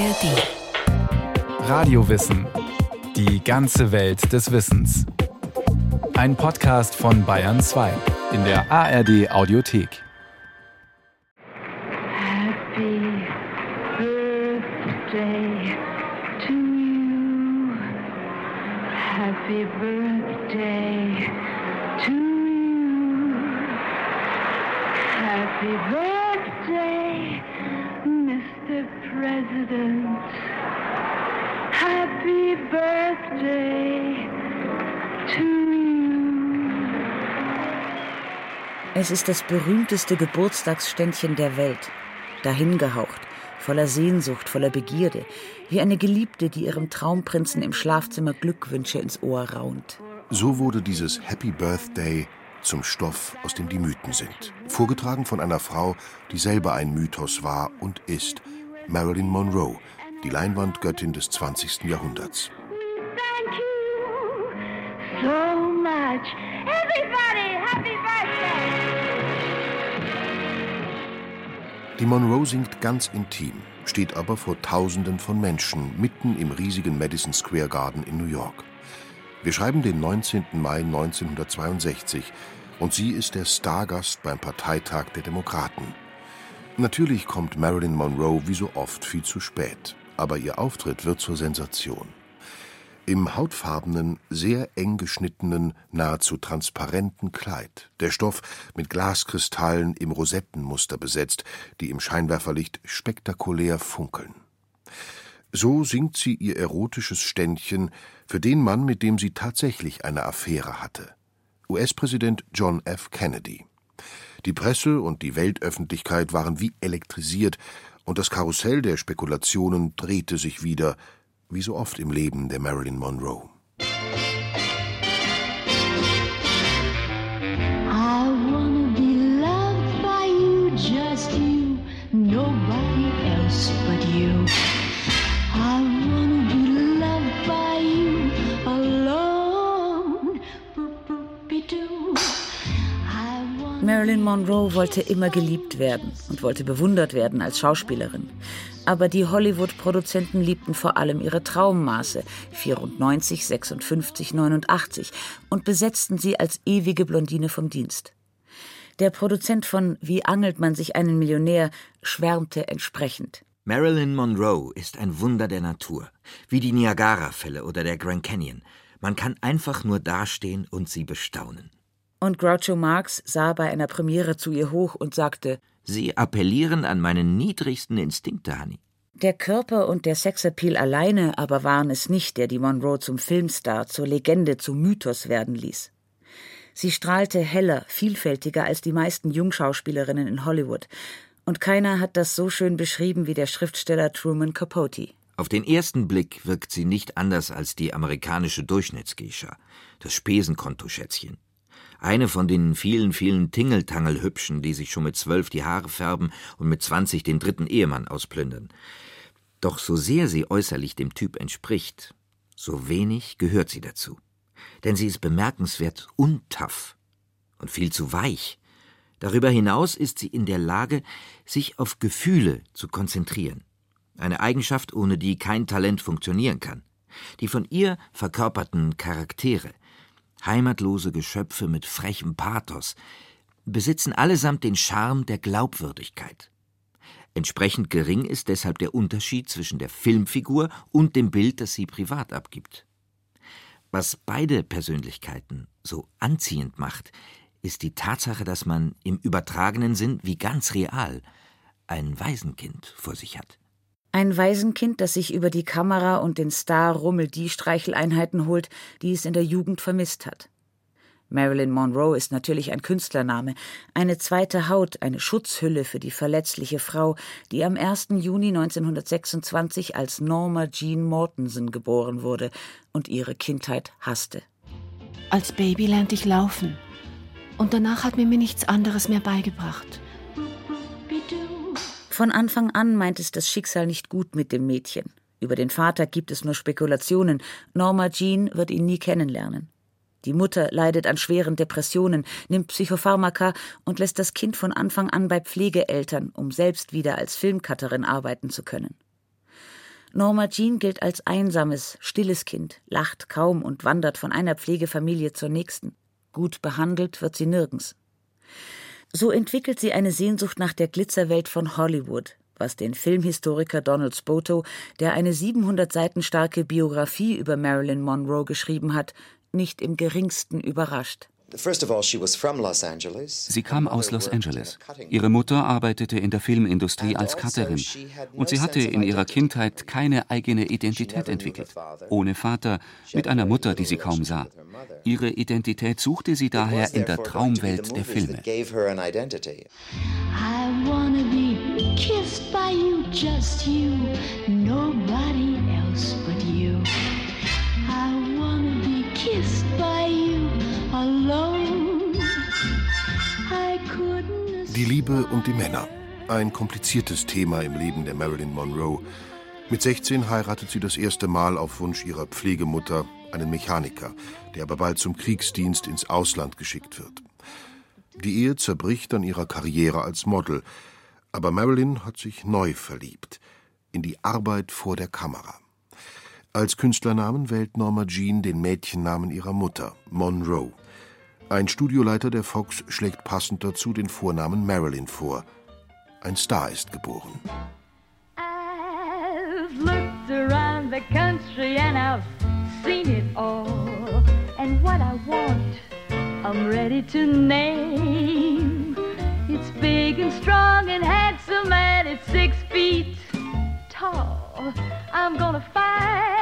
ARD. Radiowissen. Die ganze Welt des Wissens. Ein Podcast von Bayern 2 in der ARD Audiothek. Es ist das berühmteste Geburtstagsständchen der Welt. Dahingehaucht, voller Sehnsucht, voller Begierde, wie eine Geliebte, die ihrem Traumprinzen im Schlafzimmer Glückwünsche ins Ohr raunt. So wurde dieses Happy Birthday zum Stoff, aus dem die Mythen sind. Vorgetragen von einer Frau, die selber ein Mythos war und ist, Marilyn Monroe, die Leinwandgöttin des 20. Jahrhunderts. Thank you so much. Everybody, happy birthday! Die Monroe singt ganz intim, steht aber vor Tausenden von Menschen mitten im riesigen Madison Square Garden in New York. Wir schreiben den 19. Mai 1962 und sie ist der Stargast beim Parteitag der Demokraten. Natürlich kommt Marilyn Monroe wie so oft viel zu spät, aber ihr Auftritt wird zur Sensation. Im hautfarbenen, sehr eng geschnittenen, nahezu transparenten Kleid, der Stoff mit Glaskristallen im Rosettenmuster besetzt, die im Scheinwerferlicht spektakulär funkeln. So singt sie ihr erotisches Ständchen für den Mann, mit dem sie tatsächlich eine Affäre hatte. US-Präsident John F. Kennedy. Die Presse und die Weltöffentlichkeit waren wie elektrisiert, und das Karussell der Spekulationen drehte sich wieder, wie so oft im Leben der Marilyn Monroe. Marilyn Monroe wollte immer geliebt werden und wollte bewundert werden als Schauspielerin. Aber die Hollywood-Produzenten liebten vor allem ihre Traummaße 94, 56, 89 und besetzten sie als ewige Blondine vom Dienst. Der Produzent von Wie angelt man sich einen Millionär schwärmte entsprechend. Marilyn Monroe ist ein Wunder der Natur, wie die Niagara-Fälle oder der Grand Canyon. Man kann einfach nur dastehen und sie bestaunen. Und Groucho Marx sah bei einer Premiere zu ihr hoch und sagte, Sie appellieren an meine niedrigsten Instinkte, Honey. Der Körper und der Sexappeal alleine aber waren es nicht, der die Monroe zum Filmstar, zur Legende, zum Mythos werden ließ. Sie strahlte heller, vielfältiger als die meisten Jungschauspielerinnen in Hollywood. Und keiner hat das so schön beschrieben wie der Schriftsteller Truman Capote. Auf den ersten Blick wirkt sie nicht anders als die amerikanische Durchschnittsgeisha, das Spesenkontoschätzchen. Eine von den vielen, vielen Tingeltangel-Hübschen, die sich schon mit zwölf die Haare färben und mit zwanzig den dritten Ehemann ausplündern. Doch so sehr sie äußerlich dem Typ entspricht, so wenig gehört sie dazu. Denn sie ist bemerkenswert untaff und viel zu weich. Darüber hinaus ist sie in der Lage, sich auf Gefühle zu konzentrieren. Eine Eigenschaft, ohne die kein Talent funktionieren kann. Die von ihr verkörperten Charaktere, heimatlose Geschöpfe mit frechem Pathos, besitzen allesamt den Charme der Glaubwürdigkeit. Entsprechend gering ist deshalb der Unterschied zwischen der Filmfigur und dem Bild, das sie privat abgibt. Was beide Persönlichkeiten so anziehend macht, ist die Tatsache, dass man im übertragenen Sinn wie ganz real ein Waisenkind vor sich hat. Ein Waisenkind, das sich über die Kamera und den Star Rummel die Streicheleinheiten holt, die es in der Jugend vermisst hat. Marilyn Monroe ist natürlich ein Künstlername, eine zweite Haut, eine Schutzhülle für die verletzliche Frau, die am 1. Juni 1926 als Norma Jean Mortensen geboren wurde und ihre Kindheit hasste. Als Baby lernte ich laufen. Und danach hat mir mir nichts anderes mehr beigebracht. Von Anfang an meint es das Schicksal nicht gut mit dem Mädchen. Über den Vater gibt es nur Spekulationen. Norma Jean wird ihn nie kennenlernen. Die Mutter leidet an schweren Depressionen, nimmt Psychopharmaka und lässt das Kind von Anfang an bei Pflegeeltern, um selbst wieder als Filmcutterin arbeiten zu können. Norma Jean gilt als einsames, stilles Kind, lacht kaum und wandert von einer Pflegefamilie zur nächsten. Gut behandelt wird sie nirgends. So entwickelt sie eine Sehnsucht nach der Glitzerwelt von Hollywood, was den Filmhistoriker Donald Spoto, der eine 700 Seiten starke Biografie über Marilyn Monroe geschrieben hat, nicht im geringsten überrascht. Sie kam aus Los Angeles. Ihre Mutter arbeitete in der Filmindustrie als Cutterin und sie hatte in ihrer Kindheit keine eigene Identität entwickelt. Ohne Vater, mit einer Mutter, die sie kaum sah. Ihre Identität suchte sie daher in der Traumwelt der Filme. I wanna be kissed by you, just you, nobody else but you. I wanna be kissed by you. Die Liebe und die Männer. Ein kompliziertes Thema im Leben der Marilyn Monroe. Mit 16 heiratet sie das erste Mal auf Wunsch ihrer Pflegemutter einen Mechaniker, der aber bald zum Kriegsdienst ins Ausland geschickt wird. Die Ehe zerbricht an ihrer Karriere als Model, aber Marilyn hat sich neu verliebt in die Arbeit vor der Kamera. Als Künstlernamen wählt Norma Jean den Mädchennamen ihrer Mutter, Monroe. Ein Studioleiter der Fox schlägt passend dazu den Vornamen Marilyn vor. Ein Star ist geboren. I've looked around the country and I've seen it all. And what I want, I'm ready to name. It's big and strong and handsome and it's six feet tall. I'm gonna claim.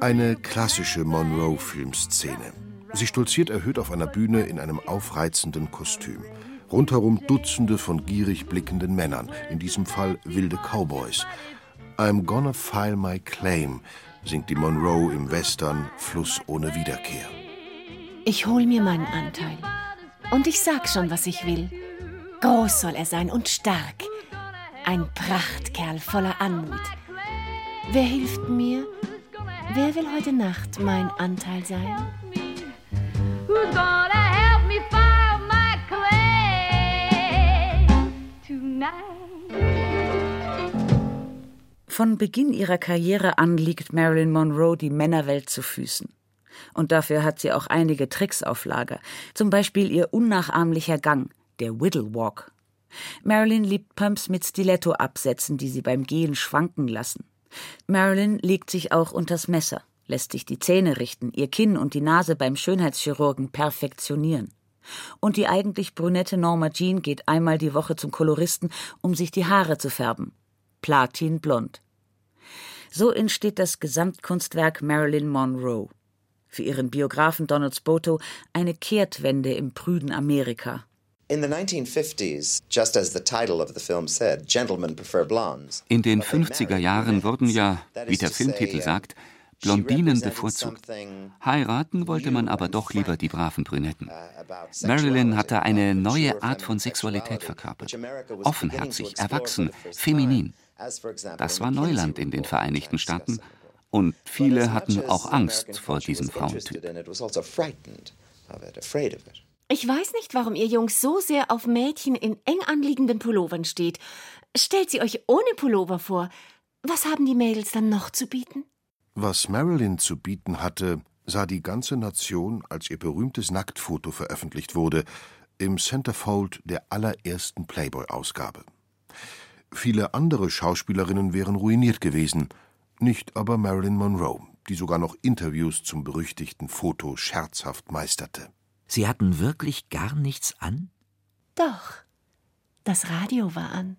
Eine klassische Monroe-Filmszene. Sie stolziert erhöht auf einer Bühne in einem aufreizenden Kostüm. Rundherum Dutzende von gierig blickenden Männern, in diesem Fall wilde Cowboys. I'm gonna file my claim, singt die Monroe im Western Fluss ohne Wiederkehr. Ich hol mir meinen Anteil. Und ich sag schon, was ich will. Groß soll er sein und stark. Ein Prachtkerl voller Anmut. Wer hilft mir? Wer will heute Nacht mein Anteil sein? Who's gonna help me file my claim tonight? Von Beginn ihrer Karriere an liegt Marilyn Monroe die Männerwelt zu Füßen. Und dafür hat sie auch einige Tricks auf Lager. Zum Beispiel ihr unnachahmlicher Gang, der Whittle Walk. Marilyn liebt Pumps mit Stiletto-Absätzen, die sie beim Gehen schwanken lassen. Marilyn legt sich auch unters Messer, lässt sich die Zähne richten, ihr Kinn und die Nase beim Schönheitschirurgen perfektionieren. Und die eigentlich brünette Norma Jean geht einmal die Woche zum Koloristen, um sich die Haare zu färben platinblond. So entsteht das Gesamtkunstwerk Marilyn Monroe. Für ihren Biografen Donald Spoto eine Kehrtwende im prüden Amerika. In den 50er Jahren wurden ja, wie der Filmtitel sagt, Blondinen bevorzugt. Heiraten wollte man aber doch lieber die braven Brünetten. Uh, Marilyn hatte eine neue Art von Sexualität verkörpert. Offenherzig, erwachsen, feminin. Das war Neuland in den Vereinigten Staaten und viele hatten auch Angst vor diesem Frauentyp. Ich weiß nicht, warum ihr Jungs so sehr auf Mädchen in eng anliegenden Pullovern steht. Stellt sie euch ohne Pullover vor. Was haben die Mädels dann noch zu bieten? Was Marilyn zu bieten hatte, sah die ganze Nation, als ihr berühmtes Nacktfoto veröffentlicht wurde, im Centerfold der allerersten Playboy-Ausgabe. Viele andere Schauspielerinnen wären ruiniert gewesen, nicht aber Marilyn Monroe, die sogar noch Interviews zum berüchtigten Foto scherzhaft meisterte. Sie hatten wirklich gar nichts an? Doch. Das Radio war an.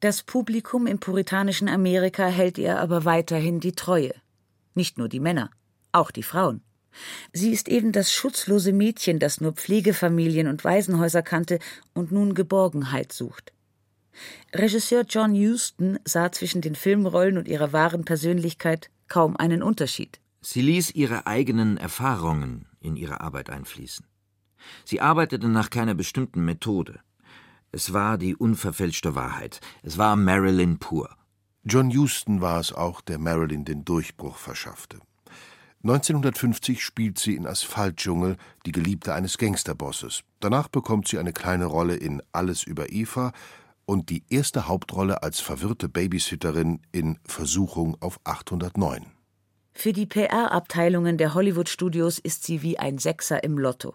Das Publikum im puritanischen Amerika hält ihr aber weiterhin die Treue. Nicht nur die Männer, auch die Frauen. Sie ist eben das schutzlose Mädchen, das nur Pflegefamilien und Waisenhäuser kannte und nun Geborgenheit sucht. Regisseur John Huston sah zwischen den Filmrollen und ihrer wahren Persönlichkeit kaum einen Unterschied. Sie ließ ihre eigenen Erfahrungen in ihre Arbeit einfließen. Sie arbeitete nach keiner bestimmten Methode. Es war die unverfälschte Wahrheit. Es war Marilyn pur. John Huston war es auch, der Marilyn den Durchbruch verschaffte. 1950 spielt sie in Asphaltdschungel die Geliebte eines Gangsterbosses. Danach bekommt sie eine kleine Rolle in Alles über Eva und die erste Hauptrolle als verwirrte Babysitterin in Versuchung auf 809. Für die PR-Abteilungen der Hollywood-Studios ist sie wie ein Sechser im Lotto.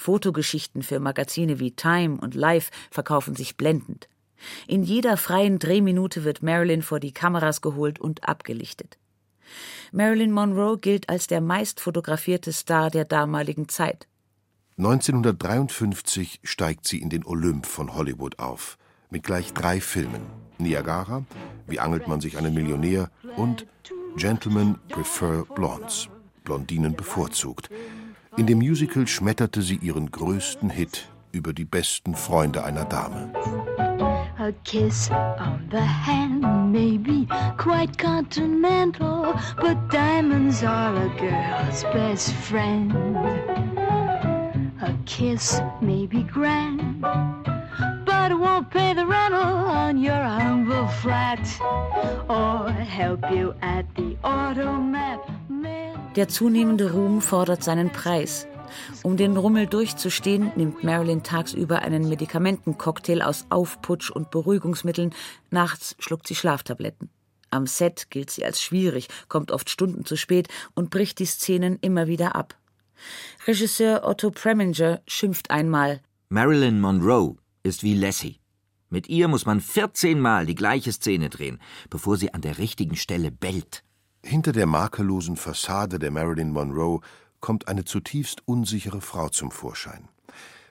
Fotogeschichten für Magazine wie Time und Life verkaufen sich blendend. In jeder freien Drehminute wird Marilyn vor die Kameras geholt und abgelichtet. Marilyn Monroe gilt als der meistfotografierte Star der damaligen Zeit. 1953 steigt sie in den Olymp von Hollywood auf, mit gleich drei Filmen: Niagara, Wie angelt man sich einen Millionär und Gentlemen Prefer Blondes, Blondinen bevorzugt. In dem Musical schmetterte sie ihren größten Hit über die besten Freunde einer Dame. A kiss on the hand may be quite continental, but diamonds are a girl's best friend. A kiss may be grand, but it won't pay the rental on your humble flat or help you at the automat. Der zunehmende Ruhm fordert seinen Preis. Um den Rummel durchzustehen, nimmt Marilyn tagsüber einen Medikamentencocktail aus Aufputsch und Beruhigungsmitteln, nachts schluckt sie Schlaftabletten. Am Set gilt sie als schwierig, kommt oft Stunden zu spät und bricht die Szenen immer wieder ab. Regisseur Otto Preminger schimpft einmal Marilyn Monroe ist wie Lassie. Mit ihr muss man 14 Mal die gleiche Szene drehen, bevor sie an der richtigen Stelle bellt. Hinter der makellosen Fassade der Marilyn Monroe kommt eine zutiefst unsichere Frau zum Vorschein.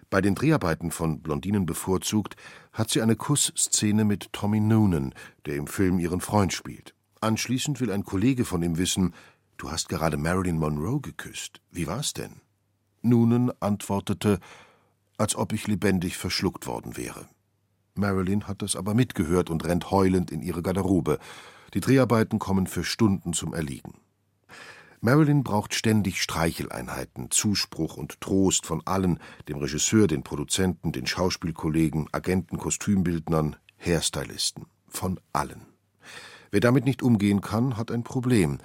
Bei den Dreharbeiten von Blondinen bevorzugt hat sie eine Kussszene mit Tommy Noonan, der im Film ihren Freund spielt. Anschließend will ein Kollege von ihm wissen, du hast gerade Marilyn Monroe geküsst. Wie war's denn? Noonan antwortete, als ob ich lebendig verschluckt worden wäre. Marilyn hat das aber mitgehört und rennt heulend in ihre Garderobe. Die Dreharbeiten kommen für Stunden zum Erliegen. Marilyn braucht ständig Streicheleinheiten, Zuspruch und Trost von allen, dem Regisseur, den Produzenten, den Schauspielkollegen, Agenten, Kostümbildnern, Hairstylisten, von allen. Wer damit nicht umgehen kann, hat ein Problem.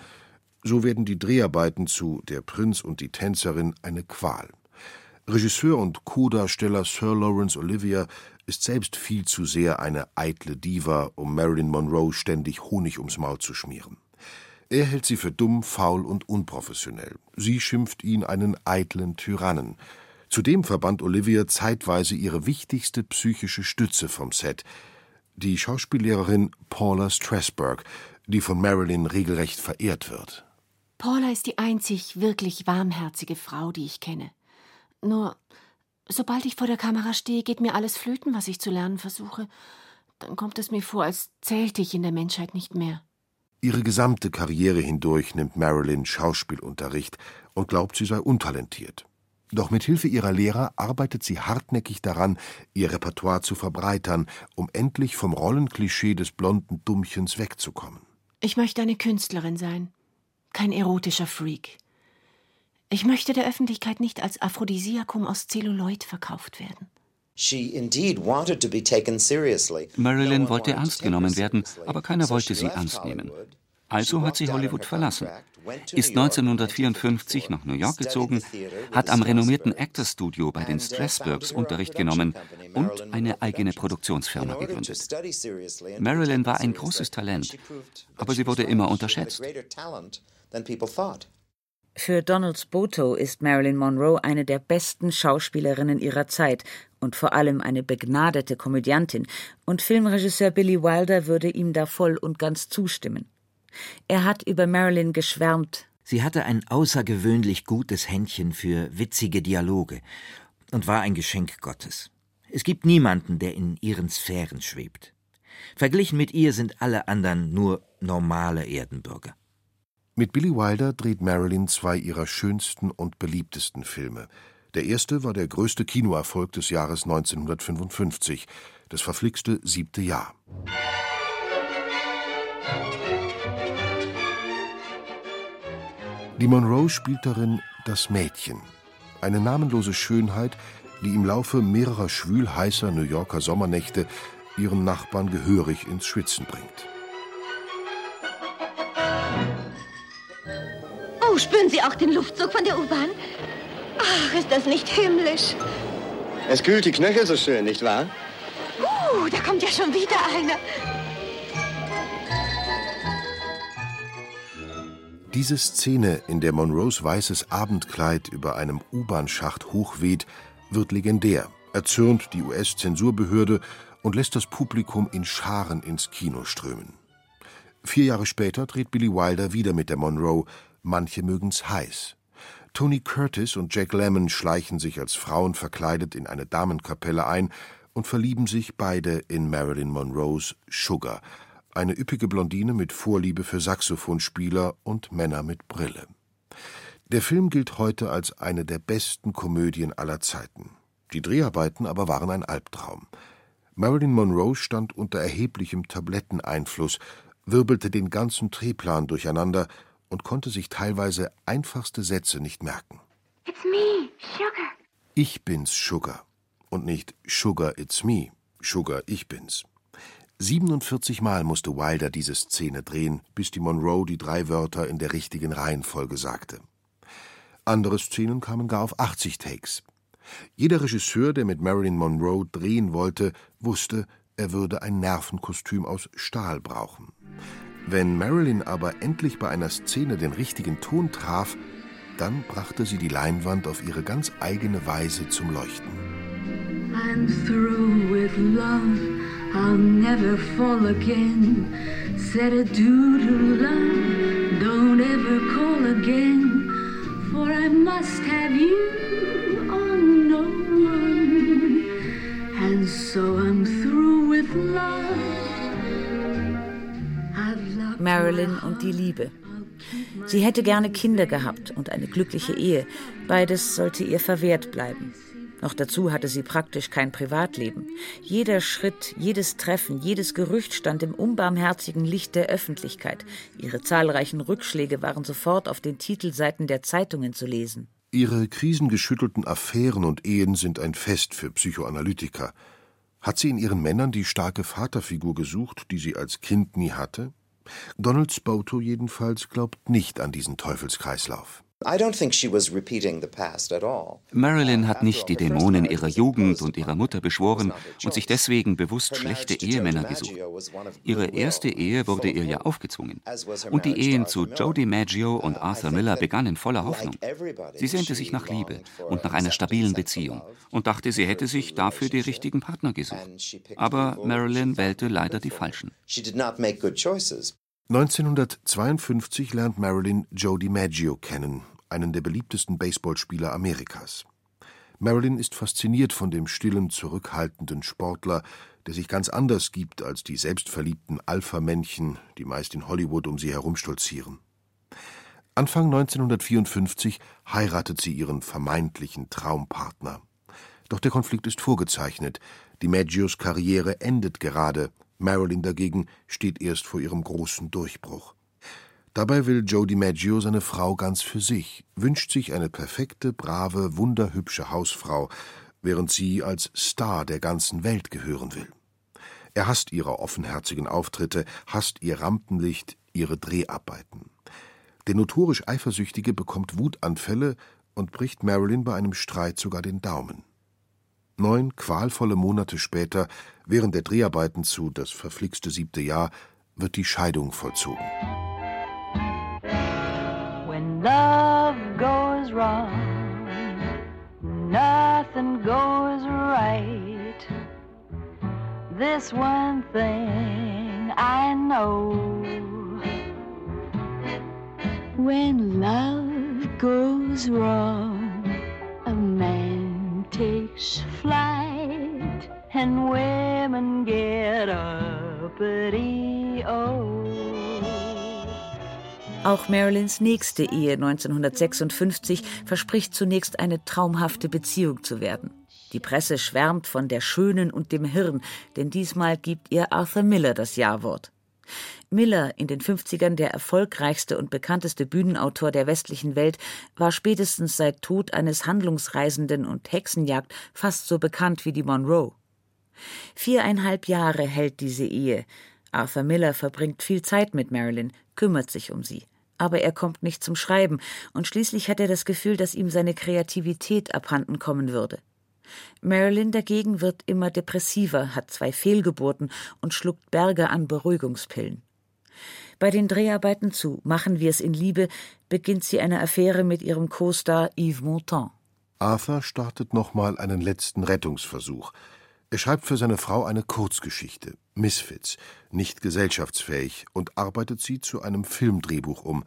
So werden die Dreharbeiten zu Der Prinz und die Tänzerin eine Qual. Regisseur und Co-Darsteller Sir Lawrence Olivier ist selbst viel zu sehr eine eitle Diva, um Marilyn Monroe ständig Honig ums Maul zu schmieren. Er hält sie für dumm, faul und unprofessionell. Sie schimpft ihn einen eitlen Tyrannen. Zudem verbannt Olivia zeitweise ihre wichtigste psychische Stütze vom Set, die Schauspiellehrerin Paula Strasberg, die von Marilyn regelrecht verehrt wird. Paula ist die einzig wirklich warmherzige Frau, die ich kenne. Nur, sobald ich vor der Kamera stehe, geht mir alles flöten, was ich zu lernen versuche. Dann kommt es mir vor, als zählte ich in der Menschheit nicht mehr. Ihre gesamte Karriere hindurch nimmt Marilyn Schauspielunterricht und glaubt, sie sei untalentiert. Doch mit Hilfe ihrer Lehrer arbeitet sie hartnäckig daran, ihr Repertoire zu verbreitern, um endlich vom Rollenklischee des blonden Dummchens wegzukommen. Ich möchte eine Künstlerin sein, kein erotischer Freak. Ich möchte der Öffentlichkeit nicht als Aphrodisiakum aus Zelluloid verkauft werden. Marilyn wollte ernst genommen werden, aber keiner wollte sie ernst nehmen. Also hat sie Hollywood verlassen, ist 1954 nach New York gezogen, hat am renommierten Actors Studio bei den Strasbergs Unterricht genommen und eine eigene Produktionsfirma gegründet. Marilyn war ein großes Talent, aber sie wurde immer unterschätzt. Für Donald Spoto ist Marilyn Monroe eine der besten Schauspielerinnen ihrer Zeit und vor allem eine begnadete Komödiantin, und Filmregisseur Billy Wilder würde ihm da voll und ganz zustimmen. Er hat über Marilyn geschwärmt. Sie hatte ein außergewöhnlich gutes Händchen für witzige Dialoge und war ein Geschenk Gottes. Es gibt niemanden, der in ihren Sphären schwebt. Verglichen mit ihr sind alle anderen nur normale Erdenbürger. Mit Billy Wilder dreht Marilyn zwei ihrer schönsten und beliebtesten Filme. Der erste war der größte Kinoerfolg des Jahres 1955, das verflixte siebte Jahr. Die Monroe spielt darin das Mädchen, eine namenlose Schönheit, die im Laufe mehrerer schwülheißer New Yorker Sommernächte ihren Nachbarn gehörig ins Schwitzen bringt. Oh, spüren Sie auch den Luftzug von der U-Bahn? Ach, ist das nicht himmlisch? Es kühlt die Knöchel so schön, nicht wahr? Uh, Oh, da kommt ja schon wieder einer. Diese Szene, in der Monroes weißes Abendkleid über einem U-Bahn-Schacht hochweht, wird legendär, erzürnt die US-Zensurbehörde und lässt das Publikum in Scharen ins Kino strömen. Vier Jahre später dreht Billy Wilder wieder mit der Monroe, manche mögen's heiß. Tony Curtis und Jack Lemmon schleichen sich als Frauen verkleidet in eine Damenkapelle ein und verlieben sich beide in Marilyn Monroes Sugar, eine üppige Blondine mit Vorliebe für Saxophonspieler und Männer mit Brille. Der Film gilt heute als eine der besten Komödien aller Zeiten. Die Dreharbeiten aber waren ein Albtraum. Marilyn Monroe stand unter erheblichem Tabletteneinfluss, wirbelte den ganzen Drehplan durcheinander und konnte sich teilweise einfachste Sätze nicht merken. It's me, Sugar. Ich bin's, Sugar. Und nicht Sugar, it's me. Sugar, ich bin's. 47 Mal musste Wilder diese Szene drehen, bis die Monroe die drei Wörter in der richtigen Reihenfolge sagte. Andere Szenen kamen gar auf 80 Takes. Jeder Regisseur, der mit Marilyn Monroe drehen wollte, wusste, er würde ein Nervenkostüm aus Stahl brauchen. Wenn Marilyn aber endlich bei einer Szene den richtigen Ton traf, dann brachte sie die Leinwand auf ihre ganz eigene Weise zum Leuchten. I'm through with love, I'll never fall again. Said adieu to love, don't ever call again. For I must have you on no one. And so I'm through with love. Marilyn und die Liebe. Sie hätte gerne Kinder gehabt und eine glückliche Ehe. Beides sollte ihr verwehrt bleiben. Noch dazu hatte sie praktisch kein Privatleben. Jeder Schritt, jedes Treffen, jedes Gerücht stand im unbarmherzigen Licht der Öffentlichkeit. Ihre zahlreichen Rückschläge waren sofort auf den Titelseiten der Zeitungen zu lesen. Ihre krisengeschüttelten Affären und Ehen sind ein Fest für Psychoanalytiker. Hat sie in ihren Männern die starke Vaterfigur gesucht, die sie als Kind nie hatte? Donald Spoto jedenfalls glaubt nicht an diesen Teufelskreislauf. Marilyn hat nicht die Dämonen ihrer Jugend und ihrer Mutter beschworen und sich deswegen bewusst schlechte Ehemänner gesucht. Ihre erste Ehe wurde ihr ja aufgezwungen. Und die Ehen zu Joe DiMaggio und Arthur Miller begannen voller Hoffnung. Sie sehnte sich nach Liebe und nach einer stabilen Beziehung und dachte, sie hätte sich dafür die richtigen Partner gesucht. Aber Marilyn wählte leider die falschen. 1952 lernt Marilyn Joe DiMaggio kennen, einen der beliebtesten Baseballspieler Amerikas. Marilyn ist fasziniert von dem stillen, zurückhaltenden Sportler, der sich ganz anders gibt als die selbstverliebten Alpha-Männchen, die meist in Hollywood um sie herumstolzieren. Anfang 1954 heiratet sie ihren vermeintlichen Traumpartner. Doch der Konflikt ist vorgezeichnet. DiMaggios Karriere endet gerade. Marilyn dagegen steht erst vor ihrem großen Durchbruch. Dabei will Joe DiMaggio seine Frau ganz für sich, wünscht sich eine perfekte, brave, wunderhübsche Hausfrau, während sie als Star der ganzen Welt gehören will. Er hasst ihre offenherzigen Auftritte, hasst ihr Rampenlicht, ihre Dreharbeiten. Der notorisch Eifersüchtige bekommt Wutanfälle und bricht Marilyn bei einem Streit sogar den Daumen. Neun qualvolle Monate später, während der Dreharbeiten zu Das verflixte siebte Jahr, wird die Scheidung vollzogen. When love goes wrong, nothing goes right. This one thing I know. When love goes wrong, a man takes flight and women get uppity. Oh. Auch Marilyns nächste Ehe 1956 verspricht zunächst eine traumhafte Beziehung zu werden. Die Presse schwärmt von der Schönen und dem Hirn, denn diesmal gibt ihr Arthur Miller das Ja-Wort. Miller, in den 50ern der erfolgreichste und bekannteste Bühnenautor der westlichen Welt, war spätestens seit Tod eines Handlungsreisenden und Hexenjagd fast so bekannt wie die Monroe. Viereinhalb Jahre hält diese Ehe. Arthur Miller verbringt viel Zeit mit Marilyn, kümmert sich um sie. Aber er kommt nicht zum Schreiben, und schließlich hat er das Gefühl, dass ihm seine Kreativität abhanden kommen würde. Marilyn dagegen wird immer depressiver, hat zwei Fehlgeburten und schluckt Berge an Beruhigungspillen. Bei den Dreharbeiten zu Machen wir es in Liebe beginnt sie eine Affäre mit ihrem Co-Star Yves Montand. Arthur startet nochmal einen letzten Rettungsversuch. Er schreibt für seine Frau eine Kurzgeschichte, Misfits, nicht gesellschaftsfähig, und arbeitet sie zu einem Filmdrehbuch um.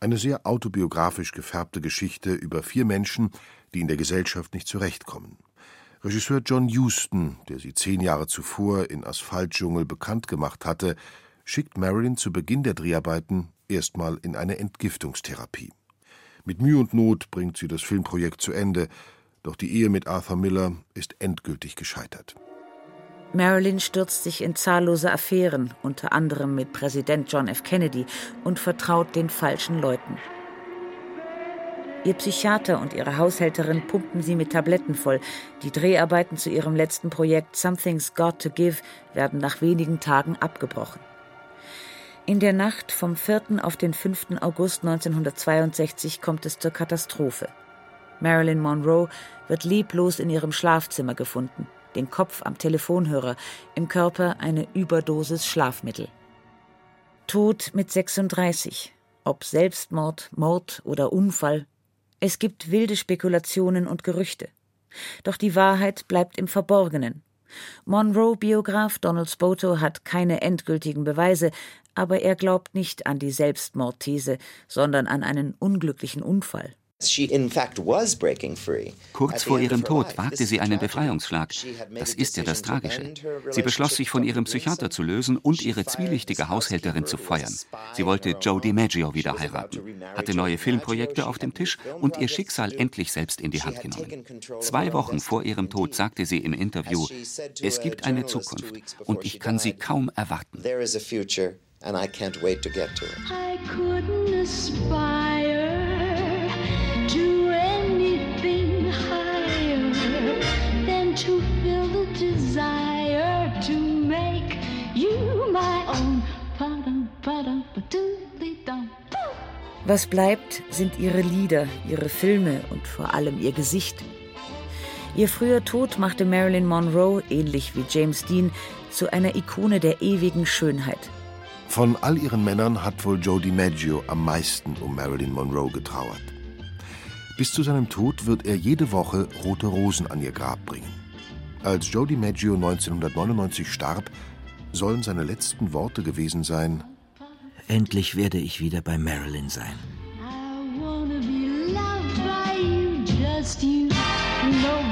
Eine sehr autobiografisch gefärbte Geschichte über vier Menschen, die in der Gesellschaft nicht zurechtkommen. Regisseur John Huston, der sie zehn Jahre zuvor in Asphaltdschungel bekannt gemacht hatte, schickt Marilyn zu Beginn der Dreharbeiten erstmal in eine Entgiftungstherapie. Mit Mühe und Not bringt sie das Filmprojekt zu Ende, doch die Ehe mit Arthur Miller ist endgültig gescheitert. Marilyn stürzt sich in zahllose Affären, unter anderem mit Präsident John F. Kennedy, und vertraut den falschen Leuten. Ihr Psychiater und ihre Haushälterin pumpen sie mit Tabletten voll. Die Dreharbeiten zu ihrem letzten Projekt Something's Got to Give werden nach wenigen Tagen abgebrochen. In der Nacht vom 4. auf den 5. August 1962 kommt es zur Katastrophe. Marilyn Monroe wird leblos in ihrem Schlafzimmer gefunden, den Kopf am Telefonhörer, im Körper eine Überdosis Schlafmittel. Tod mit 36. Ob Selbstmord, Mord oder Unfall. Es gibt wilde Spekulationen und Gerüchte. Doch die Wahrheit bleibt im Verborgenen. Monroe-Biograf Donald Spoto hat keine endgültigen Beweise, aber er glaubt nicht an die Selbstmordthese, sondern an einen unglücklichen Unfall. Kurz vor ihrem Tod wagte sie einen Befreiungsschlag. Das ist ja das Tragische. Sie beschloss, sich von ihrem Psychiater zu lösen und ihre zwielichtige Haushälterin zu feuern. Sie wollte Joe DiMaggio wieder heiraten, hatte neue Filmprojekte auf dem Tisch und ihr Schicksal endlich selbst in die Hand genommen. Zwei Wochen vor ihrem Tod sagte sie im Interview, es gibt eine Zukunft und ich kann sie kaum erwarten. I couldn't aspire Was bleibt, sind ihre Lieder, ihre Filme und vor allem ihr Gesicht. Ihr früher Tod machte Marilyn Monroe, ähnlich wie James Dean, zu einer Ikone der ewigen Schönheit. Von all ihren Männern hat wohl Joe DiMaggio am meisten um Marilyn Monroe getrauert. Bis zu seinem Tod wird er jede Woche rote Rosen an ihr Grab bringen. Als Joe DiMaggio 1999 starb, sollen seine letzten Worte gewesen sein: Endlich werde ich wieder bei Marilyn sein. Nobody else